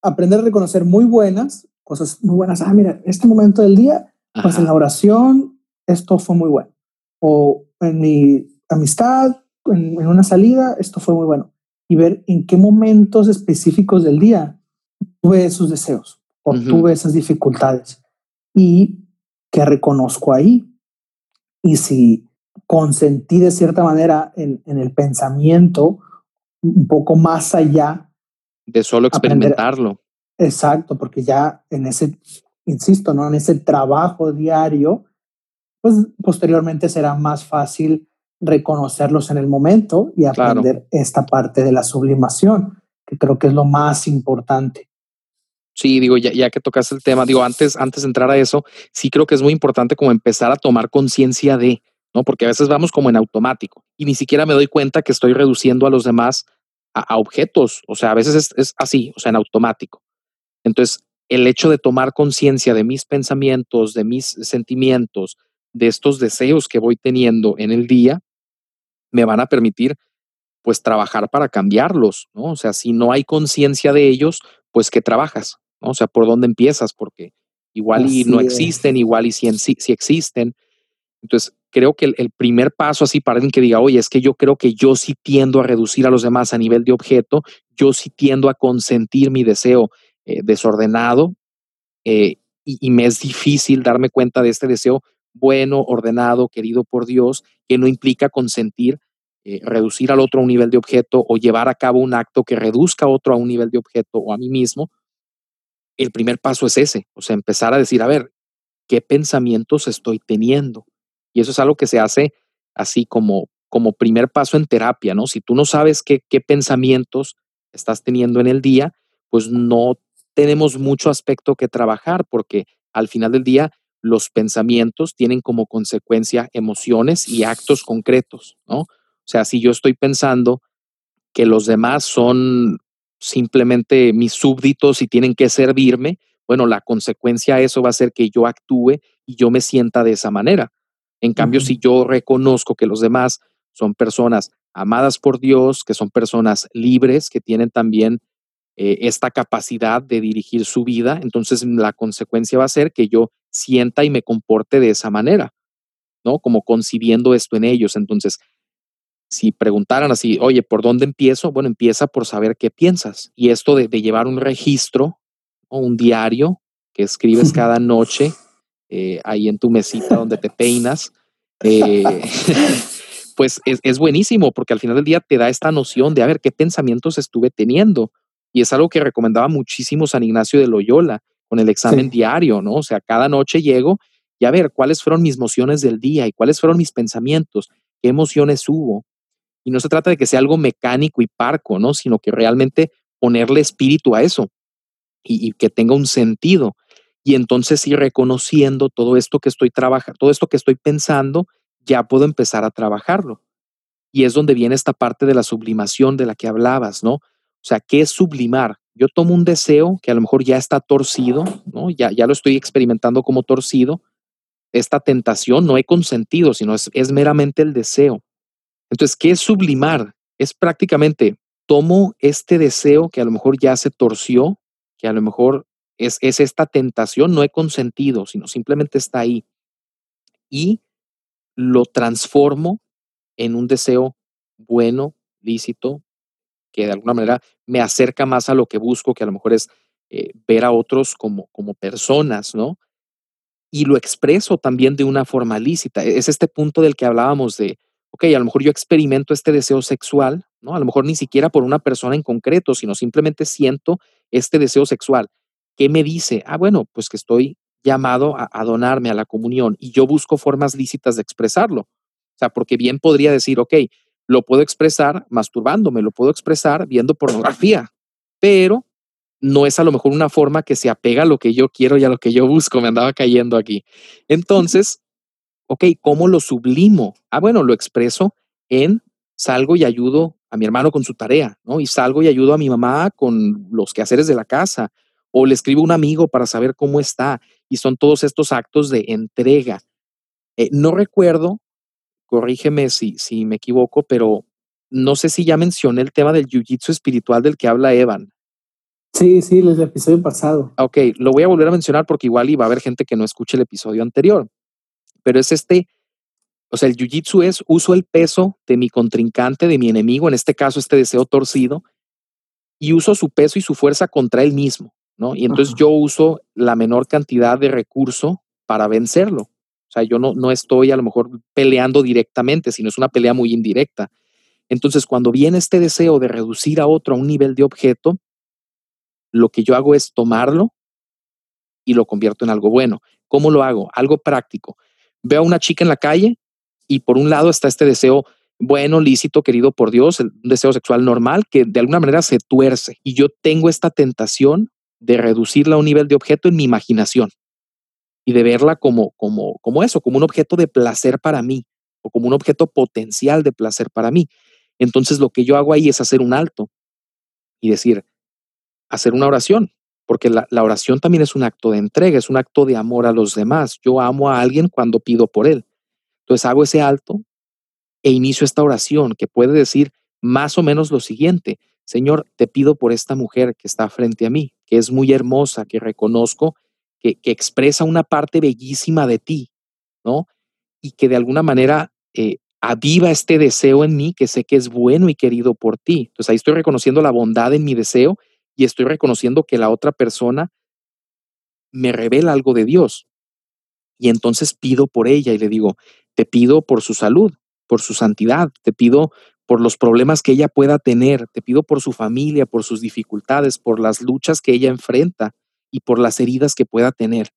aprender a reconocer muy buenas, cosas muy buenas. Ah, mira, este momento del día, pues en la oración, esto fue muy bueno. O en mi amistad, en, en una salida, esto fue muy bueno. Y ver en qué momentos específicos del día tuve esos deseos obtuve esas dificultades y que reconozco ahí. Y si consentí de cierta manera en, en el pensamiento un poco más allá. De solo experimentarlo. exacto, porque ya en ese, insisto, ¿no? En ese trabajo diario, pues posteriormente será más fácil reconocerlos en el momento y aprender esta parte de la sublimación, que creo que es lo más importante. Sí, digo, ya, ya que tocas el tema, digo, antes, antes de entrar a eso, sí creo que es muy importante como empezar a tomar conciencia de, ¿no? Porque a veces vamos como en automático y ni siquiera me doy cuenta que estoy reduciendo a los demás a, objetos. O sea, a veces es, es, así, o sea, en automático. Entonces, el hecho de tomar conciencia de mis pensamientos, de mis sentimientos, de estos deseos que voy teniendo en el día, me van a permitir pues trabajar para cambiarlos, ¿no? O sea, si no hay conciencia de ellos, pues que trabajas, o sea, ¿por dónde empiezas? Porque igual y no existen, igual y si, sí, existen. Entonces, creo que el, primer paso así para alguien que diga, oye, es que yo creo que yo sí tiendo a reducir a los demás a nivel de objeto, yo sí tiendo a consentir mi deseo eh, desordenado eh, y, me es difícil darme cuenta de este deseo bueno, ordenado, querido por Dios, que no implica consentir, eh, reducir al otro a un nivel de objeto o llevar a cabo un acto que reduzca a otro a un nivel de objeto o a mí mismo, el primer paso es ese, o sea, empezar a decir, a ver, ¿qué pensamientos estoy teniendo? Y eso es algo que se hace así como, como primer paso en terapia, ¿no? Si tú no sabes qué, qué pensamientos estás teniendo en el día, pues no tenemos mucho aspecto que trabajar porque al final del día los pensamientos tienen como consecuencia emociones y actos concretos, ¿no? O sea, si yo estoy pensando que los demás son simplemente mis súbditos y tienen que servirme, bueno, la consecuencia de eso va a ser que yo actúe y yo me sienta de esa manera. En cambio, si yo reconozco que los demás son personas amadas por Dios, que son personas libres, que tienen también eh, esta capacidad de dirigir su vida, entonces la consecuencia va a ser que yo sienta y me comporte de esa manera, ¿no? Como concibiendo esto en ellos. Entonces, si preguntaran así, oye, ¿por dónde empiezo? Bueno, empieza por saber qué piensas. Y esto de, llevar un registro o un diario que escribes cada noche eh, ahí en tu mesita donde te peinas, eh, pues es, buenísimo porque al final del día te da esta noción de a ver qué pensamientos estuve teniendo. Y es algo que recomendaba muchísimo San Ignacio de Loyola con el examen diario, ¿no? O sea, cada noche llego y a ver cuáles fueron mis emociones del día y cuáles fueron mis pensamientos, qué emociones hubo. Y no se trata de que sea algo mecánico y parco, ¿no? Sino que realmente ponerle espíritu a eso y, y que tenga un sentido. Y entonces ir reconociendo todo esto que estoy trabajando, todo esto que estoy pensando, ya puedo empezar a trabajarlo. Y es donde viene esta parte de la sublimación de la que hablabas, ¿no? O sea, ¿qué es sublimar? Yo tomo un deseo que a lo mejor ya está torcido, ¿no? Ya, ya lo estoy experimentando como torcido. Esta tentación no he consentido, sino es, es meramente el deseo. Entonces, ¿qué es sublimar? Es prácticamente, tomo este deseo que a lo mejor ya se torció, que a lo mejor es, es esta tentación, no he consentido, sino simplemente está ahí. Y lo transformo en un deseo bueno, lícito, que de alguna manera me acerca más a lo que busco, que a lo mejor es eh, ver a otros como, como personas, ¿no? Y lo expreso también de una forma lícita. Es este punto del que hablábamos de, ok, a lo mejor yo experimento este deseo sexual, ¿no? A lo mejor ni siquiera por una persona en concreto, sino simplemente siento este deseo sexual. ¿Qué me dice? Ah, bueno, pues que estoy llamado a, a donarme a la comunión y yo busco formas lícitas de expresarlo. O sea, porque bien podría decir, ok, lo puedo expresar masturbándome, lo puedo expresar viendo pornografía, pero no es a lo mejor una forma que se apega a lo que yo quiero y a lo que yo busco. Me andaba cayendo aquí. Entonces, ok, ¿cómo lo sublimo? Ah, bueno, lo expreso en salgo y ayudo a mi hermano con su tarea, ¿no? Y salgo y ayudo a mi mamá con los quehaceres de la casa, o le escribo a un amigo para saber cómo está. Y son todos estos actos de entrega. Eh, no recuerdo corrígeme si, si me equivoco, pero no sé si ya mencioné el tema del jiu-jitsu espiritual del que habla Evan. Sí, sí, el episodio pasado. Ok, lo voy a volver a mencionar porque igual iba a haber gente que no escuche el episodio anterior. Pero es este, o sea, el jiu-jitsu es uso el peso de mi contrincante, de mi enemigo, en este caso este deseo torcido, y uso su peso y su fuerza contra él mismo, ¿no? Y entonces yo uso la menor cantidad de recurso para vencerlo. O sea, yo no, no estoy a lo mejor peleando directamente, sino es una pelea muy indirecta. Entonces, cuando viene este deseo de reducir a otro a un nivel de objeto, lo que yo hago es tomarlo y lo convierto en algo bueno. ¿Cómo lo hago? Algo práctico. Veo a una chica en la calle y por un lado está este deseo bueno, lícito, querido por Dios, un deseo sexual normal que de alguna manera se tuerce y yo tengo esta tentación de reducirla a un nivel de objeto en mi imaginación de verla como, como, como eso, como un objeto de placer para mí o como un objeto potencial de placer para mí. Entonces lo que yo hago ahí es hacer un alto y decir, hacer una oración, porque la, la, oración también es un acto de entrega, es un acto de amor a los demás. Yo amo a alguien cuando pido por él. Entonces hago ese alto e inicio esta oración que puede decir más o menos lo siguiente, Señor, te pido por esta mujer que está frente a mí, que es muy hermosa, que reconozco que, expresa una parte bellísima de ti, ¿no? Y que de alguna manera eh, aviva este deseo en mí que sé que es bueno y querido por ti. Entonces ahí estoy reconociendo la bondad en mi deseo y estoy reconociendo que la otra persona me revela algo de Dios. Y entonces pido por ella y le digo, te pido por su salud, por su santidad, te pido por los problemas que ella pueda tener, te pido por su familia, por sus dificultades, por las luchas que ella enfrenta, y por las heridas que pueda tener.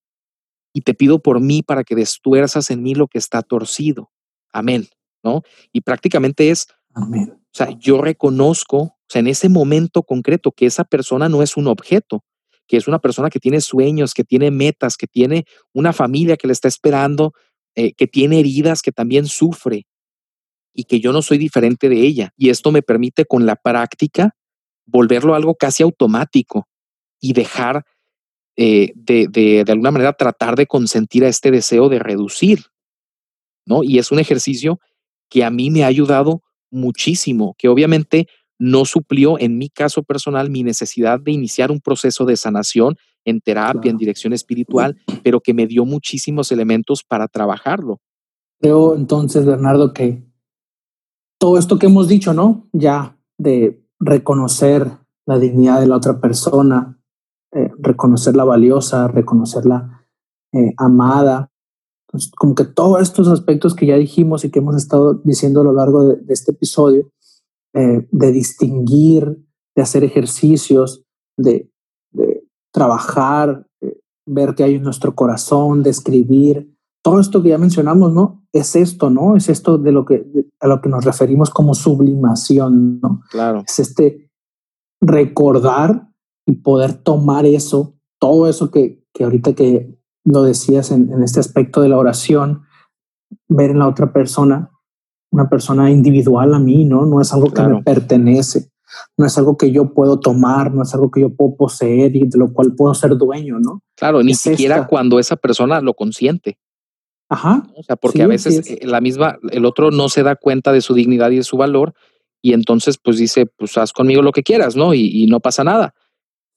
Y te pido por mí para que destuerzas en mí lo que está torcido. Amén. ¿No? Y prácticamente es, Amén. o sea, yo reconozco, o sea, en ese momento concreto que esa persona no es un objeto, que es una persona que tiene sueños, que tiene metas, que tiene una familia que le está esperando, eh, que tiene heridas, que también sufre y que yo no soy diferente de ella. Y esto me permite con la práctica volverlo algo casi automático y dejar eh, de, de, de, alguna manera tratar de consentir a este deseo de reducir, ¿no? Y es un ejercicio que a mí me ha ayudado muchísimo, que obviamente no suplió en mi caso personal mi necesidad de iniciar un proceso de sanación en terapia, claro. en dirección espiritual, pero que me dio muchísimos elementos para trabajarlo. Creo entonces, Bernardo, que todo esto que hemos dicho, ¿no? Ya de reconocer la dignidad de la otra persona, eh, reconocerla valiosa, reconocerla eh, amada. Entonces, como que todos estos aspectos que ya dijimos y que hemos estado diciendo a lo largo de, de este episodio, eh, de distinguir de hacer ejercicios, de, de trabajar, de ver que hay en nuestro corazón, de escribir. Todo esto que ya mencionamos, ¿no? Es esto, ¿no? Es esto de lo que, a lo que nos referimos como sublimación, ¿no? Claro. Es este recordar y poder tomar eso, todo eso que, que ahorita que lo decías en, en este aspecto de la oración, ver en la otra persona una persona individual a mí, ¿no? No es algo que me pertenece, no es algo que yo puedo tomar, no es algo que yo puedo poseer y de lo cual puedo ser dueño, ¿no? Claro, ni siquiera cuando esa persona lo consiente. Ajá. O sea, porque a veces eh, la misma, el otro no se da cuenta de su dignidad y de su valor y entonces pues dice, pues haz conmigo lo que quieras, ¿no? Y, no pasa nada.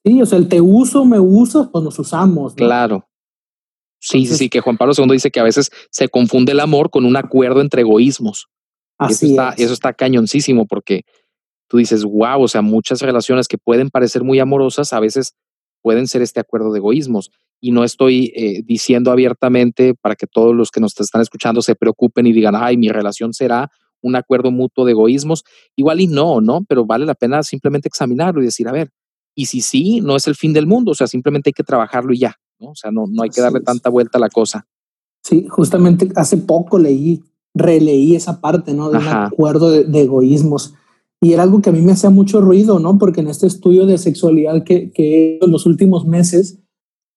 Sí, o sea, el te uso, me uso, pues nos usamos. Claro. Sí, sí, sí, que Juan Pablo II dice que a veces se confunde el amor con un acuerdo entre egoísmos. Así eso, está, eso está cañoncísimo porque tú dices, wow, o sea, muchas relaciones que pueden parecer muy amorosas a veces pueden ser este acuerdo de egoísmos. Y no estoy eh, diciendo abiertamente para que todos los que nos están escuchando se preocupen y digan, ay, mi relación será un acuerdo mutuo de egoísmos. Igual y no, ¿no? Pero vale la pena simplemente examinarlo y decir, a ver, y si sí, no es el fin del mundo, o sea, simplemente hay que trabajarlo y ya, ¿no? O sea, no, no hay que darle tanta vuelta a la cosa. Sí, justamente hace poco leí releí esa parte, ¿no? De un acuerdo de, egoísmos. Y era algo que a mí me hacía mucho ruido, ¿no? Porque en este estudio de sexualidad que, que en los últimos meses,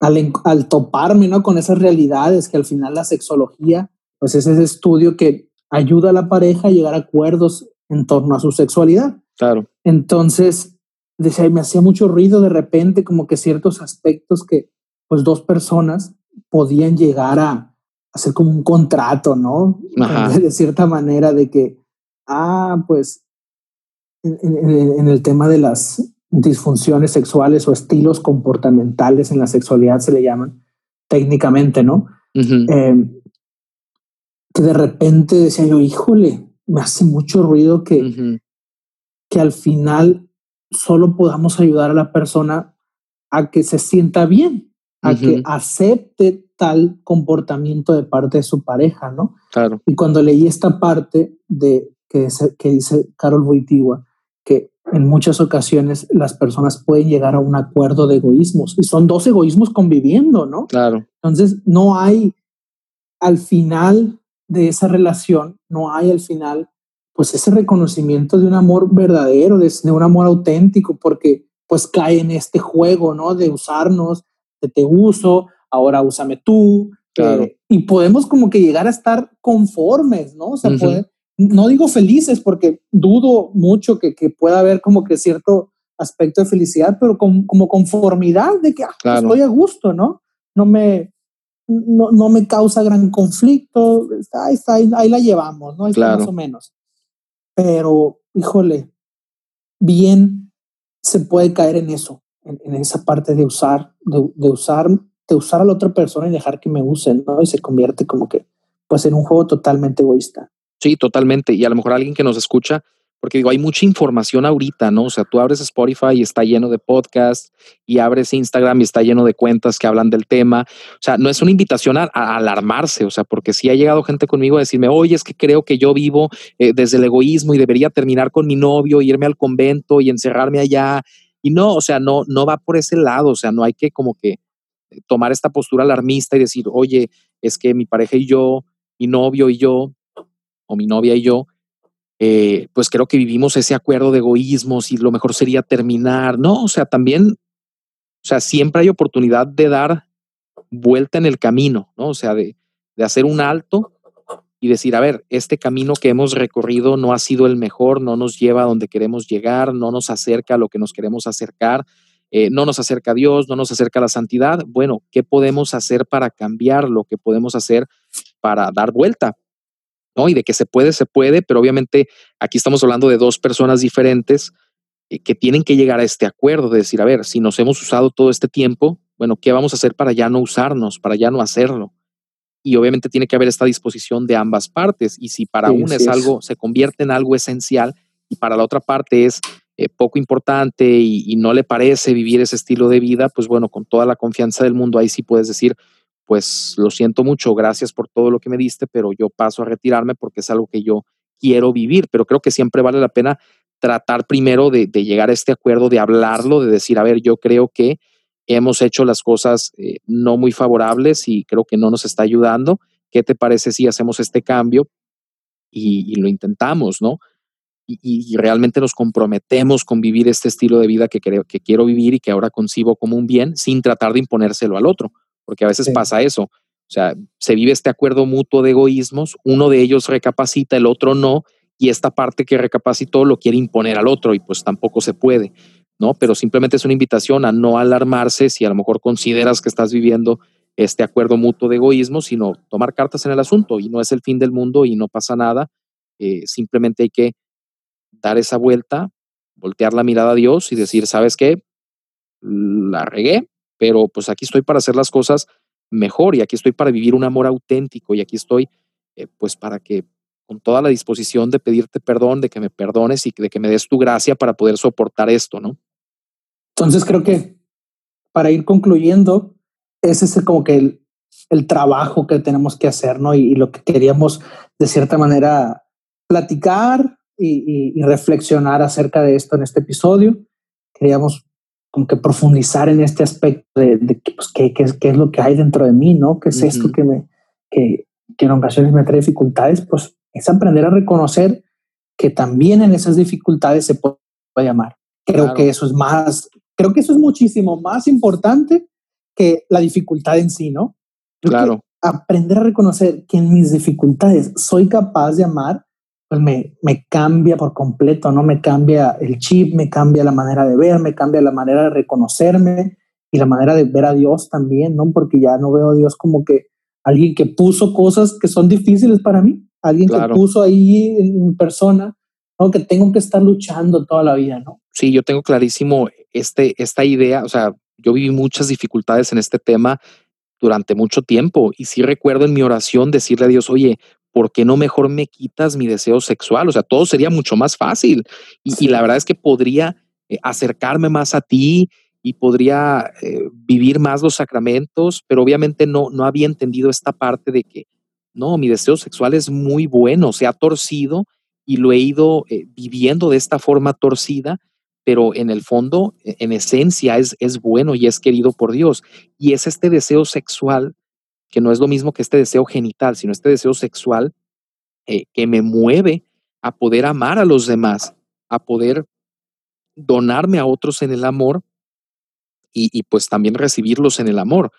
al, al toparme, ¿no? Con esas realidades que al final la sexología, pues es ese estudio que ayuda a la pareja a llegar a acuerdos en torno a su sexualidad. Claro. Entonces, decía, me hacía mucho ruido de repente como que ciertos aspectos que pues dos personas podían llegar a, hacer como un contrato, ¿no? De cierta manera de que, ah, pues en, el tema de las disfunciones sexuales o estilos comportamentales en la sexualidad se le llaman técnicamente, ¿no? Em, que de repente decía yo, híjole, me hace mucho ruido que, que al final solo podamos ayudar a la persona a que se sienta bien, a que acepte tal comportamiento de parte de su pareja, ¿no? Claro. Y cuando leí esta parte de que, que dice Carol Wojtyła, que en muchas ocasiones las personas pueden llegar a un acuerdo de egoísmos y son dos egoísmos conviviendo, ¿no? Claro. Entonces, no hay al final de esa relación, no hay al final, pues ese reconocimiento de un amor verdadero, de, de un amor auténtico, porque pues cae en este juego, ¿no? De usarnos, de te uso, ahora úsame tú. Eh, y podemos como que llegar a estar conformes, ¿no? O sea, no digo felices porque dudo mucho que, que, pueda haber como que cierto aspecto de felicidad, pero como conformidad de que ah, estoy a gusto, ¿no? No me, no, no, me causa gran conflicto, ahí, está, ahí, la llevamos, ¿no? más o menos. Pero, híjole, bien se puede caer en eso, en, esa parte de usar, de, de usar de usar a la otra persona y dejar que me usen, ¿no? Y se convierte como que, pues, en un juego totalmente egoísta. Sí, totalmente. Y a lo mejor alguien que nos escucha, porque digo, hay mucha información ahorita, ¿no? O sea, tú abres Spotify y está lleno de podcasts, y abres Instagram y está lleno de cuentas que hablan del tema. O sea, no es una invitación a, alarmarse, o sea, porque sí ha llegado gente conmigo a decirme, oye, es que creo que yo vivo eh, desde el egoísmo y debería terminar con mi novio, irme al convento y encerrarme allá. Y no, o sea, no, no va por ese lado, o sea, no hay que como que tomar esta postura alarmista y decir, oye, es que mi pareja y yo, mi novio y yo, o mi novia y yo, eh, pues creo que vivimos ese acuerdo de egoísmos y lo mejor sería terminar. No, o sea, también, o sea, siempre hay oportunidad de dar vuelta en el camino, ¿no? O sea, de, hacer un alto y decir, a ver, este camino que hemos recorrido no ha sido el mejor, no nos lleva a donde queremos llegar, no nos acerca a lo que nos queremos acercar. Eh, no nos acerca a Dios, no nos acerca a la santidad. Bueno, ¿qué podemos hacer para cambiarlo? ¿Qué podemos hacer para dar vuelta? ¿No? Y de que se puede, se puede, pero obviamente aquí estamos hablando de dos personas diferentes eh, que tienen que llegar a este acuerdo de decir, a ver, si nos hemos usado todo este tiempo, bueno, ¿qué vamos a hacer para ya no usarnos, para ya no hacerlo? Y obviamente tiene que haber esta disposición de ambas partes. Y si para una es algo, se convierte en algo esencial y para la otra parte es eh, poco importante y, no le parece vivir ese estilo de vida, pues bueno, con toda la confianza del mundo, ahí sí puedes decir, pues lo siento mucho, gracias por todo lo que me diste, pero yo paso a retirarme porque es algo que yo quiero vivir, pero creo que siempre vale la pena tratar primero de, llegar a este acuerdo, de hablarlo, de decir, a ver, yo creo que hemos hecho las cosas eh, no muy favorables y creo que no nos está ayudando. ¿Qué te parece si hacemos este cambio y, lo intentamos, no? Y, realmente nos comprometemos con vivir este estilo de vida que, creo, que quiero vivir y que ahora concibo como un bien sin tratar de imponérselo al otro, porque a veces pasa eso. O sea, se vive este acuerdo mutuo de egoísmos, uno de ellos recapacita, el otro no, y esta parte que recapacitó lo quiere imponer al otro y pues tampoco se puede, ¿no? Pero simplemente es una invitación a no alarmarse si a lo mejor consideras que estás viviendo este acuerdo mutuo de egoísmo, sino tomar cartas en el asunto y no es el fin del mundo y no pasa nada. Eh, simplemente hay que dar esa vuelta, voltear la mirada a Dios y decir, ¿sabes qué? La regué, pero pues aquí estoy para hacer las cosas mejor y aquí estoy para vivir un amor auténtico y aquí estoy eh, pues para que con toda la disposición de pedirte perdón, de que me perdones y de que me des tu gracia para poder soportar esto, ¿no? Entonces creo que para ir concluyendo, es ese como que el, trabajo que tenemos que hacer, ¿no? Y, lo que queríamos de cierta manera platicar y, reflexionar acerca de esto en este episodio. Queríamos como que profundizar en este aspecto de, pues, qué, qué, qué, es lo que hay dentro de mí, ¿no? ¿Qué es esto que me, que, que en ocasiones me trae dificultades? Pues es aprender a reconocer que también en esas dificultades se puede llamar. Creo que eso es más, creo que eso es muchísimo más importante que la dificultad en sí, ¿no? claro. Aprender a reconocer que en mis dificultades soy capaz de amar, pues me, me cambia por completo, ¿no? Me cambia el chip, me cambia la manera de ver, me cambia la manera de reconocerme y la manera de ver a Dios también, ¿no? Porque ya no veo a Dios como que alguien que puso cosas que son difíciles para mí, alguien que puso ahí en persona, ¿no? que tengo que estar luchando toda la vida, ¿no? Sí, yo tengo clarísimo este, esta idea, o sea, yo viví muchas dificultades en este tema durante mucho tiempo y sí recuerdo en mi oración decirle a Dios, oye, ¿por qué no mejor me quitas mi deseo sexual? O sea, todo sería mucho más fácil y, la verdad es que podría eh, acercarme más a ti y podría eh, vivir más los sacramentos, pero obviamente no, no había entendido esta parte de que no, mi deseo sexual es muy bueno, se ha torcido y lo he ido eh, viviendo de esta forma torcida, pero en el fondo, e, en esencia, es, es bueno y es querido por Dios. Y es este deseo sexual, que no es lo mismo que este deseo genital, sino este deseo sexual eh, que me mueve a poder amar a los demás, a poder donarme a otros en el amor y, y pues también recibirlos en el amor.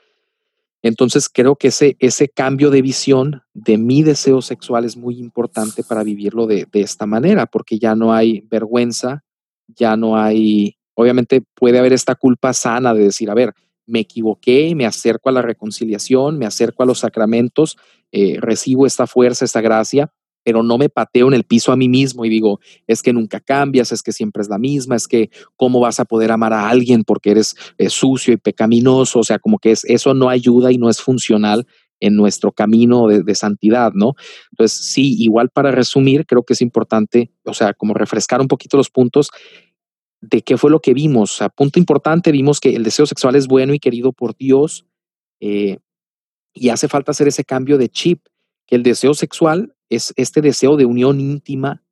Entonces creo que ese, ese cambio de visión de mi deseo sexual es muy importante para vivirlo de, esta manera, porque ya no hay vergüenza, ya no hay, obviamente puede haber esta culpa sana de decir, a ver, me equivoqué, me acerco a la reconciliación, me acerco a los sacramentos, eh, recibo esta fuerza, esta gracia, pero no me pateo en el piso a mí mismo y digo, es que nunca cambias, es que siempre es la misma, es que cómo vas a poder amar a alguien porque eres eh, sucio y pecaminoso, o sea, como que es, eso no ayuda y no es funcional en nuestro camino de, de, santidad, ¿no? Entonces, sí, igual para resumir, creo que es importante, o sea, como refrescar un poquito los puntos de qué fue lo que vimos. Sea, punto importante, vimos que el deseo sexual es bueno y querido por Dios eh, y hace falta hacer ese cambio de chip, que el deseo sexual es este deseo de unión íntima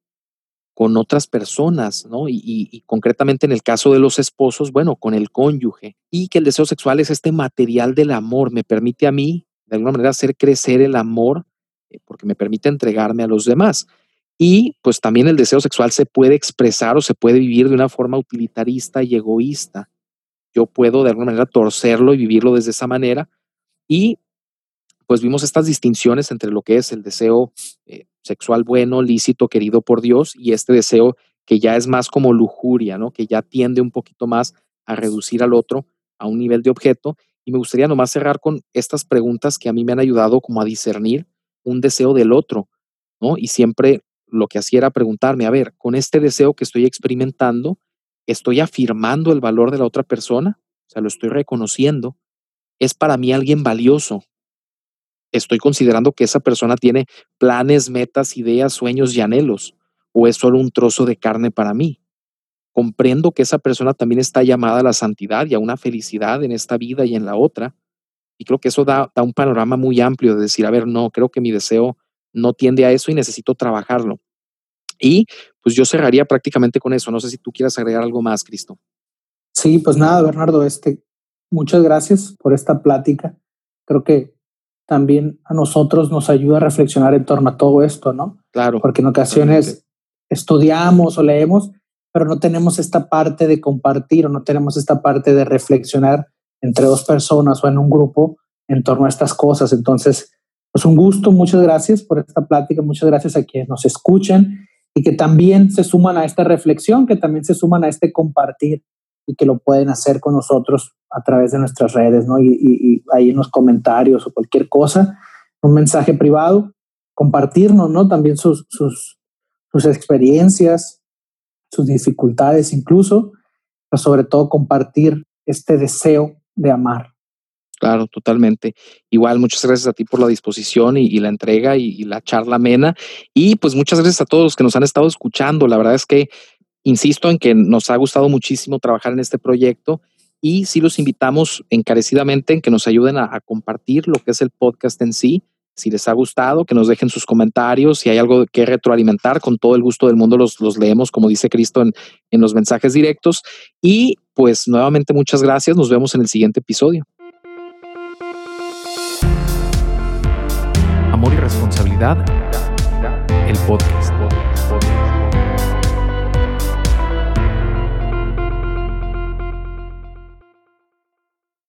con otras personas, ¿no? Y, concretamente en el caso de los esposos, bueno, con el cónyuge. Y que el deseo sexual es este material del amor, me permite a mí, de alguna manera, hacer crecer el amor, eh, porque me permite entregarme a los demás. Y pues también el deseo sexual se puede expresar o se puede vivir de una forma utilitarista y egoísta. Yo puedo de alguna manera torcerlo y vivirlo desde esa manera. Y pues vimos estas distinciones entre lo que es el deseo eh, sexual bueno, lícito, querido por Dios, y este deseo que ya es más como lujuria, ¿no? Que ya tiende un poquito más a reducir al otro a un nivel de objeto. Y me gustaría nomás cerrar con estas preguntas que a mí me han ayudado como a discernir un deseo del otro, ¿no? Y siempre lo que hacía era preguntarme, a ver, con este deseo que estoy experimentando, ¿estoy afirmando el valor de la otra persona? O sea, lo estoy reconociendo. ¿Es para mí alguien valioso? estoy considerando que esa persona tiene planes, metas, ideas, sueños y anhelos, o es solo un trozo de carne para mí. Comprendo que esa persona también está llamada a la santidad y a una felicidad en esta vida y en la otra. Y creo que eso da, un panorama muy amplio de decir, a ver, no, creo que mi deseo no tiende a eso y necesito trabajarlo. Y pues yo cerraría prácticamente con eso. No sé si tú quieras agregar algo más, Cristo. Sí, pues nada, Bernardo, este, muchas gracias por esta plática. Creo que también a nosotros nos ayuda a reflexionar en torno a todo esto, ¿no? Claro. Porque en ocasiones estudiamos o leemos, pero no tenemos esta parte de compartir o no tenemos esta parte de reflexionar entre dos personas o en un grupo en torno a estas cosas. Entonces, pues un gusto, muchas gracias por esta plática, muchas gracias a quienes nos escuchan y que también se suman a esta reflexión, que también se suman a este compartir y que lo pueden hacer con nosotros a través de nuestras redes, ¿no? Y, ahí en los comentarios o cualquier cosa, un mensaje privado, compartirnos, ¿no? También sus, sus, sus experiencias, sus dificultades incluso, pero sobre todo compartir este deseo de amar. Claro, totalmente. Igual, muchas gracias a ti por la disposición y, la entrega y, la charla amena. Y pues muchas gracias a todos los que nos han estado escuchando. La verdad es que insisto en que nos ha gustado muchísimo trabajar en este proyecto y sí los invitamos encarecidamente en que nos ayuden a, compartir lo que es el podcast en sí. Si les ha gustado, que nos dejen sus comentarios. Si hay algo que retroalimentar, con todo el gusto del mundo los, leemos, como dice Cristo en los mensajes directos. Y pues nuevamente muchas gracias. Nos vemos en el siguiente episodio. Amor y responsabilidad. El podcast.